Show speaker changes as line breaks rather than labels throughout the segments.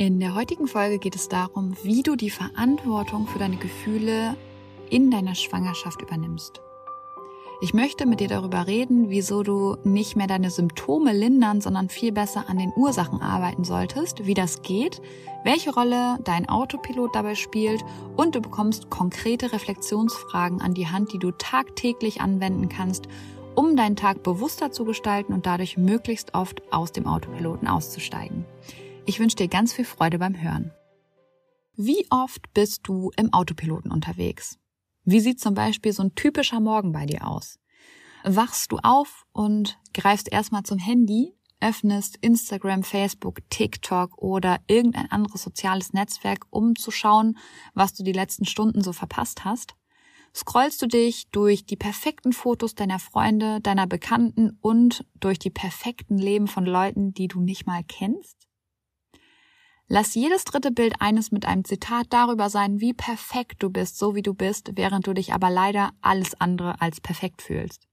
In der heutigen Folge geht es darum, wie du die Verantwortung für deine Gefühle in deiner Schwangerschaft übernimmst. Ich möchte mit dir darüber reden, wieso du nicht mehr deine Symptome lindern, sondern viel besser an den Ursachen arbeiten solltest, wie das geht, welche Rolle dein Autopilot dabei spielt und du bekommst konkrete Reflexionsfragen an die Hand, die du tagtäglich anwenden kannst, um deinen Tag bewusster zu gestalten und dadurch möglichst oft aus dem Autopiloten auszusteigen. Ich wünsche dir ganz viel Freude beim Hören. Wie oft bist du im Autopiloten unterwegs? Wie sieht zum Beispiel so ein typischer Morgen bei dir aus? Wachst du auf und greifst erstmal zum Handy, öffnest Instagram, Facebook, TikTok oder irgendein anderes soziales Netzwerk, um zu schauen, was du die letzten Stunden so verpasst hast? Scrollst du dich durch die perfekten Fotos deiner Freunde, deiner Bekannten und durch die perfekten Leben von Leuten, die du nicht mal kennst? Lass jedes dritte Bild eines mit einem Zitat darüber sein, wie perfekt du bist, so wie du bist, während du dich aber leider alles andere als perfekt fühlst.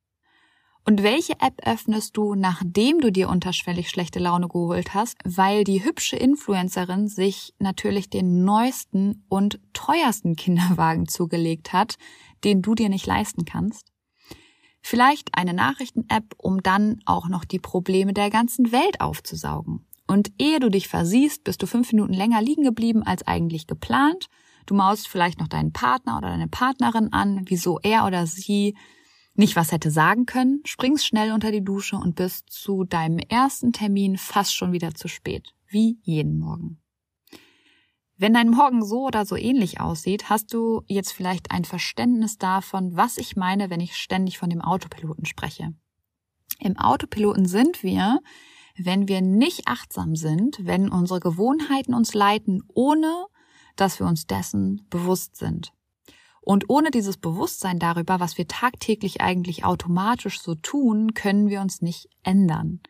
Und welche App öffnest du, nachdem du dir unterschwellig schlechte Laune geholt hast, weil die hübsche Influencerin sich natürlich den neuesten und teuersten Kinderwagen zugelegt hat, den du dir nicht leisten kannst? Vielleicht eine Nachrichten-App, um dann auch noch die Probleme der ganzen Welt aufzusaugen. Und ehe du dich versiehst, bist du fünf Minuten länger liegen geblieben als eigentlich geplant. Du maust vielleicht noch deinen Partner oder deine Partnerin an, wieso er oder sie nicht was hätte sagen können, springst schnell unter die Dusche und bist zu deinem ersten Termin fast schon wieder zu spät. Wie jeden Morgen. Wenn dein Morgen so oder so ähnlich aussieht, hast du jetzt vielleicht ein Verständnis davon, was ich meine, wenn ich ständig von dem Autopiloten spreche. Im Autopiloten sind wir, wenn wir nicht achtsam sind, wenn unsere Gewohnheiten uns leiten, ohne dass wir uns dessen bewusst sind. Und ohne dieses Bewusstsein darüber, was wir tagtäglich eigentlich automatisch so tun, können wir uns nicht ändern.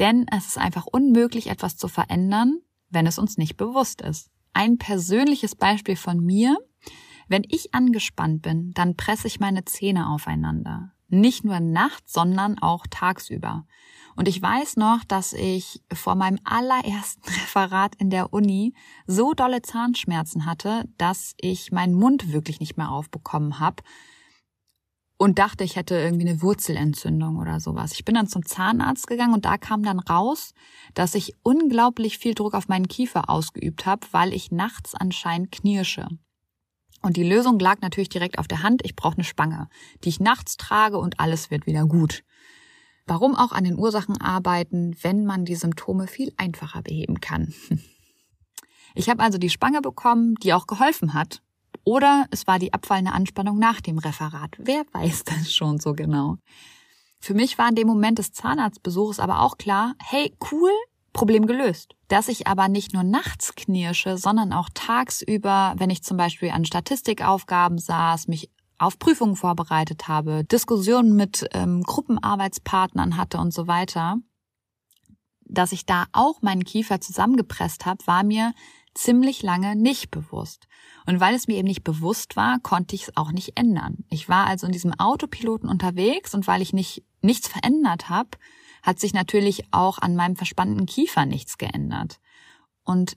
Denn es ist einfach unmöglich, etwas zu verändern, wenn es uns nicht bewusst ist. Ein persönliches Beispiel von mir. Wenn ich angespannt bin, dann presse ich meine Zähne aufeinander. Nicht nur nachts, sondern auch tagsüber. Und ich weiß noch, dass ich vor meinem allerersten Referat in der Uni so dolle Zahnschmerzen hatte, dass ich meinen Mund wirklich nicht mehr aufbekommen habe und dachte, ich hätte irgendwie eine Wurzelentzündung oder sowas. Ich bin dann zum Zahnarzt gegangen und da kam dann raus, dass ich unglaublich viel Druck auf meinen Kiefer ausgeübt habe, weil ich nachts anscheinend knirsche. Und die Lösung lag natürlich direkt auf der Hand. Ich brauche eine Spange, die ich nachts trage und alles wird wieder gut. Warum auch an den Ursachen arbeiten, wenn man die Symptome viel einfacher beheben kann? Ich habe also die Spange bekommen, die auch geholfen hat. Oder es war die abfallende Anspannung nach dem Referat. Wer weiß das schon so genau? Für mich war in dem Moment des Zahnarztbesuches aber auch klar, hey, cool, Problem gelöst. Dass ich aber nicht nur nachts knirsche, sondern auch tagsüber, wenn ich zum Beispiel an Statistikaufgaben saß, mich auf Prüfungen vorbereitet habe, Diskussionen mit ähm, Gruppenarbeitspartnern hatte und so weiter, dass ich da auch meinen Kiefer zusammengepresst habe, war mir ziemlich lange nicht bewusst. Und weil es mir eben nicht bewusst war, konnte ich es auch nicht ändern. Ich war also in diesem Autopiloten unterwegs und weil ich nicht nichts verändert habe, hat sich natürlich auch an meinem verspannten Kiefer nichts geändert. Und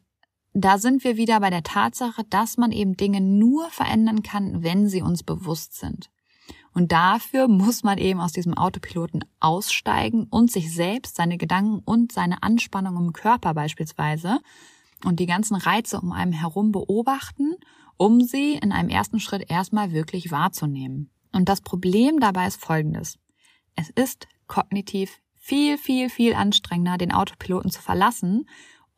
da sind wir wieder bei der Tatsache, dass man eben Dinge nur verändern kann, wenn sie uns bewusst sind. Und dafür muss man eben aus diesem Autopiloten aussteigen und sich selbst, seine Gedanken und seine Anspannung im Körper beispielsweise und die ganzen Reize um einem herum beobachten, um sie in einem ersten Schritt erstmal wirklich wahrzunehmen. Und das Problem dabei ist folgendes. Es ist kognitiv viel, viel, viel anstrengender, den Autopiloten zu verlassen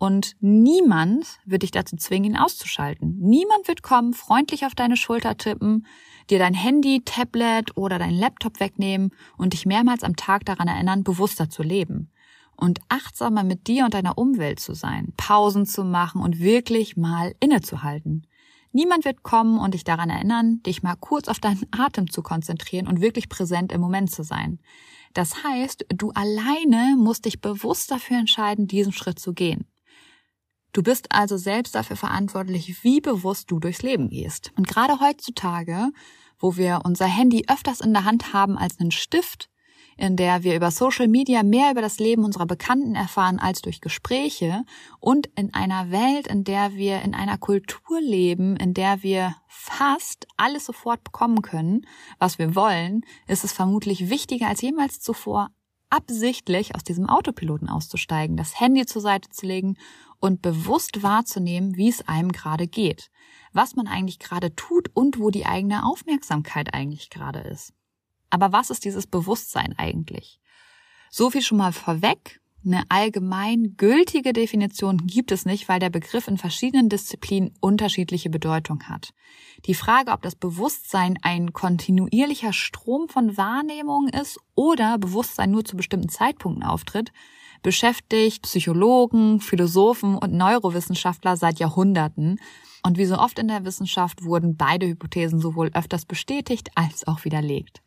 und niemand wird dich dazu zwingen, ihn auszuschalten. Niemand wird kommen, freundlich auf deine Schulter tippen, dir dein Handy, Tablet oder dein Laptop wegnehmen und dich mehrmals am Tag daran erinnern, bewusster zu leben und achtsamer mit dir und deiner Umwelt zu sein, Pausen zu machen und wirklich mal innezuhalten. Niemand wird kommen und dich daran erinnern, dich mal kurz auf deinen Atem zu konzentrieren und wirklich präsent im Moment zu sein. Das heißt, du alleine musst dich bewusst dafür entscheiden, diesen Schritt zu gehen. Du bist also selbst dafür verantwortlich, wie bewusst du durchs Leben gehst. Und gerade heutzutage, wo wir unser Handy öfters in der Hand haben als einen Stift, in der wir über Social Media mehr über das Leben unserer Bekannten erfahren als durch Gespräche und in einer Welt, in der wir in einer Kultur leben, in der wir fast alles sofort bekommen können, was wir wollen, ist es vermutlich wichtiger als jemals zuvor, absichtlich aus diesem Autopiloten auszusteigen, das Handy zur Seite zu legen und bewusst wahrzunehmen, wie es einem gerade geht, was man eigentlich gerade tut und wo die eigene Aufmerksamkeit eigentlich gerade ist. Aber was ist dieses Bewusstsein eigentlich? So viel schon mal vorweg. Eine allgemein gültige Definition gibt es nicht, weil der Begriff in verschiedenen Disziplinen unterschiedliche Bedeutung hat. Die Frage, ob das Bewusstsein ein kontinuierlicher Strom von Wahrnehmungen ist oder Bewusstsein nur zu bestimmten Zeitpunkten auftritt, beschäftigt Psychologen, Philosophen und Neurowissenschaftler seit Jahrhunderten. Und wie so oft in der Wissenschaft wurden beide Hypothesen sowohl öfters bestätigt als auch widerlegt.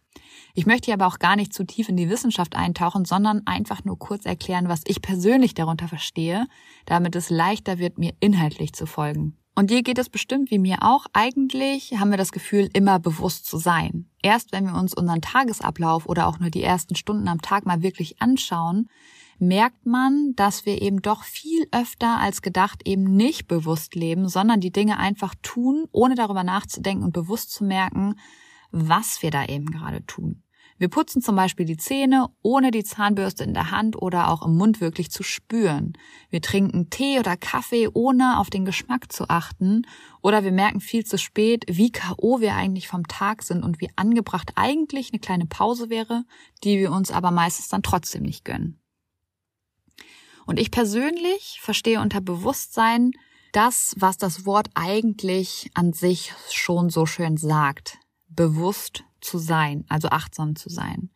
Ich möchte hier aber auch gar nicht zu tief in die Wissenschaft eintauchen, sondern einfach nur kurz erklären, was ich persönlich darunter verstehe, damit es leichter wird, mir inhaltlich zu folgen. Und dir geht es bestimmt wie mir auch. Eigentlich haben wir das Gefühl, immer bewusst zu sein. Erst wenn wir uns unseren Tagesablauf oder auch nur die ersten Stunden am Tag mal wirklich anschauen, merkt man, dass wir eben doch viel öfter als gedacht eben nicht bewusst leben, sondern die Dinge einfach tun, ohne darüber nachzudenken und bewusst zu merken, was wir da eben gerade tun. Wir putzen zum Beispiel die Zähne, ohne die Zahnbürste in der Hand oder auch im Mund wirklich zu spüren. Wir trinken Tee oder Kaffee, ohne auf den Geschmack zu achten. Oder wir merken viel zu spät, wie KO wir eigentlich vom Tag sind und wie angebracht eigentlich eine kleine Pause wäre, die wir uns aber meistens dann trotzdem nicht gönnen. Und ich persönlich verstehe unter Bewusstsein das, was das Wort eigentlich an sich schon so schön sagt. Bewusst zu sein, also achtsam zu sein.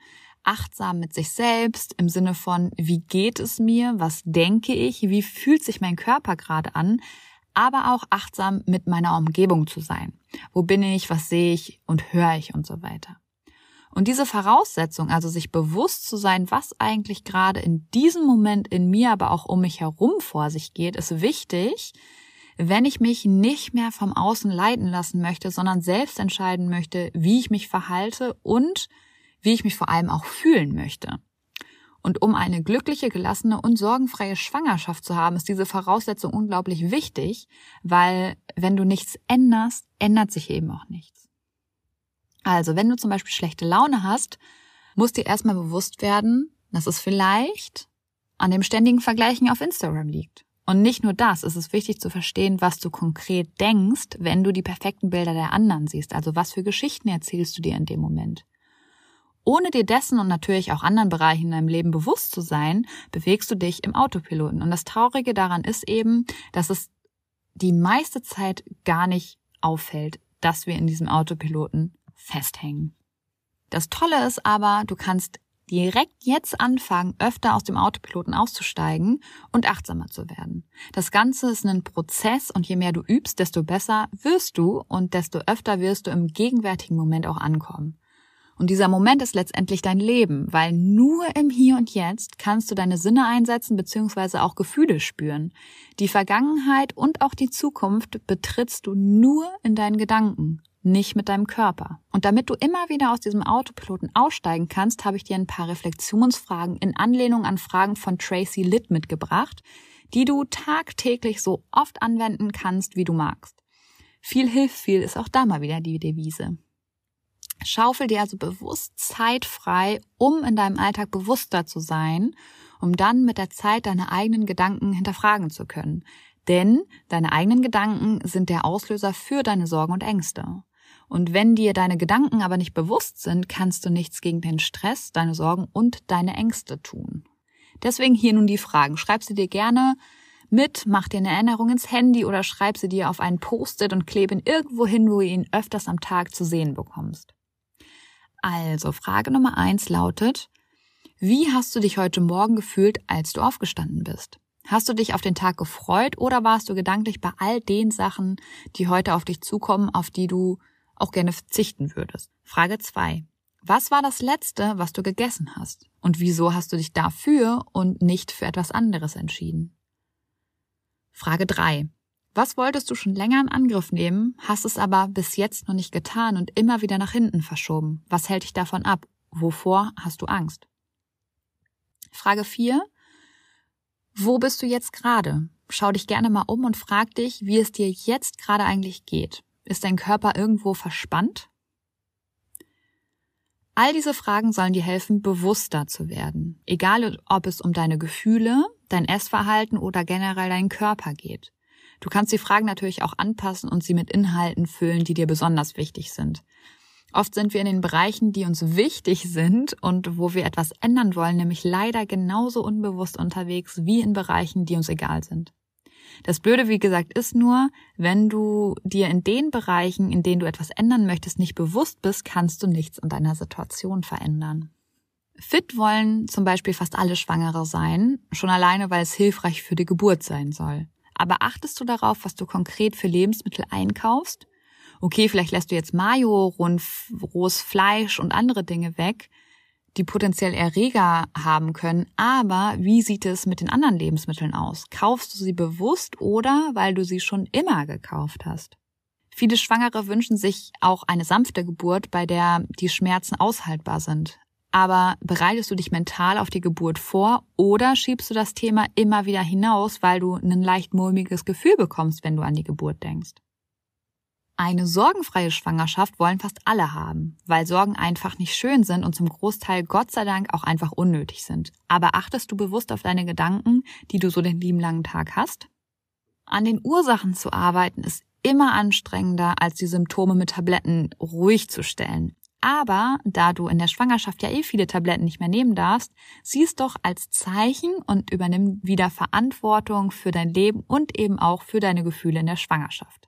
Achtsam mit sich selbst im Sinne von, wie geht es mir, was denke ich, wie fühlt sich mein Körper gerade an, aber auch achtsam mit meiner Umgebung zu sein. Wo bin ich, was sehe ich und höre ich und so weiter. Und diese Voraussetzung, also sich bewusst zu sein, was eigentlich gerade in diesem Moment in mir, aber auch um mich herum vor sich geht, ist wichtig, wenn ich mich nicht mehr vom Außen leiten lassen möchte, sondern selbst entscheiden möchte, wie ich mich verhalte und wie ich mich vor allem auch fühlen möchte. Und um eine glückliche, gelassene und sorgenfreie Schwangerschaft zu haben, ist diese Voraussetzung unglaublich wichtig, weil wenn du nichts änderst, ändert sich eben auch nichts. Also, wenn du zum Beispiel schlechte Laune hast, muss dir erstmal bewusst werden, dass es vielleicht an dem ständigen Vergleichen auf Instagram liegt. Und nicht nur das, es ist wichtig zu verstehen, was du konkret denkst, wenn du die perfekten Bilder der anderen siehst. Also was für Geschichten erzählst du dir in dem Moment. Ohne dir dessen und natürlich auch anderen Bereichen in deinem Leben bewusst zu sein, bewegst du dich im Autopiloten. Und das Traurige daran ist eben, dass es die meiste Zeit gar nicht auffällt, dass wir in diesem Autopiloten festhängen. Das Tolle ist aber, du kannst direkt jetzt anfangen, öfter aus dem Autopiloten auszusteigen und achtsamer zu werden. Das Ganze ist ein Prozess und je mehr du übst, desto besser wirst du und desto öfter wirst du im gegenwärtigen Moment auch ankommen. Und dieser Moment ist letztendlich dein Leben, weil nur im Hier und Jetzt kannst du deine Sinne einsetzen bzw. auch Gefühle spüren. Die Vergangenheit und auch die Zukunft betrittst du nur in deinen Gedanken nicht mit deinem Körper. Und damit du immer wieder aus diesem Autopiloten aussteigen kannst, habe ich dir ein paar Reflexionsfragen in Anlehnung an Fragen von Tracy Litt mitgebracht, die du tagtäglich so oft anwenden kannst, wie du magst. Viel hilft viel ist auch da mal wieder die Devise. Schaufel dir also bewusst Zeit frei, um in deinem Alltag bewusster zu sein, um dann mit der Zeit deine eigenen Gedanken hinterfragen zu können. Denn deine eigenen Gedanken sind der Auslöser für deine Sorgen und Ängste. Und wenn dir deine Gedanken aber nicht bewusst sind, kannst du nichts gegen den Stress, deine Sorgen und deine Ängste tun. Deswegen hier nun die Fragen. Schreib sie dir gerne mit, mach dir eine Erinnerung ins Handy oder schreib sie dir auf einen Post-it und klebe ihn irgendwo hin, wo du ihn öfters am Tag zu sehen bekommst. Also, Frage Nummer eins lautet, wie hast du dich heute Morgen gefühlt, als du aufgestanden bist? Hast du dich auf den Tag gefreut oder warst du gedanklich bei all den Sachen, die heute auf dich zukommen, auf die du auch gerne verzichten würdest? Frage zwei: Was war das Letzte, was du gegessen hast? Und wieso hast du dich dafür und nicht für etwas anderes entschieden? Frage drei: Was wolltest du schon länger in Angriff nehmen, hast es aber bis jetzt noch nicht getan und immer wieder nach hinten verschoben? Was hält dich davon ab? Wovor hast du Angst? Frage vier: wo bist du jetzt gerade? Schau dich gerne mal um und frag dich, wie es dir jetzt gerade eigentlich geht. Ist dein Körper irgendwo verspannt? All diese Fragen sollen dir helfen, bewusster zu werden. Egal, ob es um deine Gefühle, dein Essverhalten oder generell deinen Körper geht. Du kannst die Fragen natürlich auch anpassen und sie mit Inhalten füllen, die dir besonders wichtig sind. Oft sind wir in den Bereichen, die uns wichtig sind und wo wir etwas ändern wollen, nämlich leider genauso unbewusst unterwegs wie in Bereichen, die uns egal sind. Das Blöde, wie gesagt, ist nur, wenn du dir in den Bereichen, in denen du etwas ändern möchtest, nicht bewusst bist, kannst du nichts an deiner Situation verändern. Fit wollen zum Beispiel fast alle Schwangere sein, schon alleine, weil es hilfreich für die Geburt sein soll. Aber achtest du darauf, was du konkret für Lebensmittel einkaufst? Okay, vielleicht lässt du jetzt Mayo, rohes Fleisch und andere Dinge weg, die potenziell Erreger haben können, aber wie sieht es mit den anderen Lebensmitteln aus? Kaufst du sie bewusst oder weil du sie schon immer gekauft hast? Viele Schwangere wünschen sich auch eine sanfte Geburt, bei der die Schmerzen aushaltbar sind. Aber bereitest du dich mental auf die Geburt vor oder schiebst du das Thema immer wieder hinaus, weil du ein leicht mulmiges Gefühl bekommst, wenn du an die Geburt denkst? Eine sorgenfreie Schwangerschaft wollen fast alle haben, weil Sorgen einfach nicht schön sind und zum Großteil Gott sei Dank auch einfach unnötig sind. Aber achtest du bewusst auf deine Gedanken, die du so den lieben langen Tag hast? An den Ursachen zu arbeiten ist immer anstrengender, als die Symptome mit Tabletten ruhig zu stellen. Aber da du in der Schwangerschaft ja eh viele Tabletten nicht mehr nehmen darfst, sieh es doch als Zeichen und übernimm wieder Verantwortung für dein Leben und eben auch für deine Gefühle in der Schwangerschaft.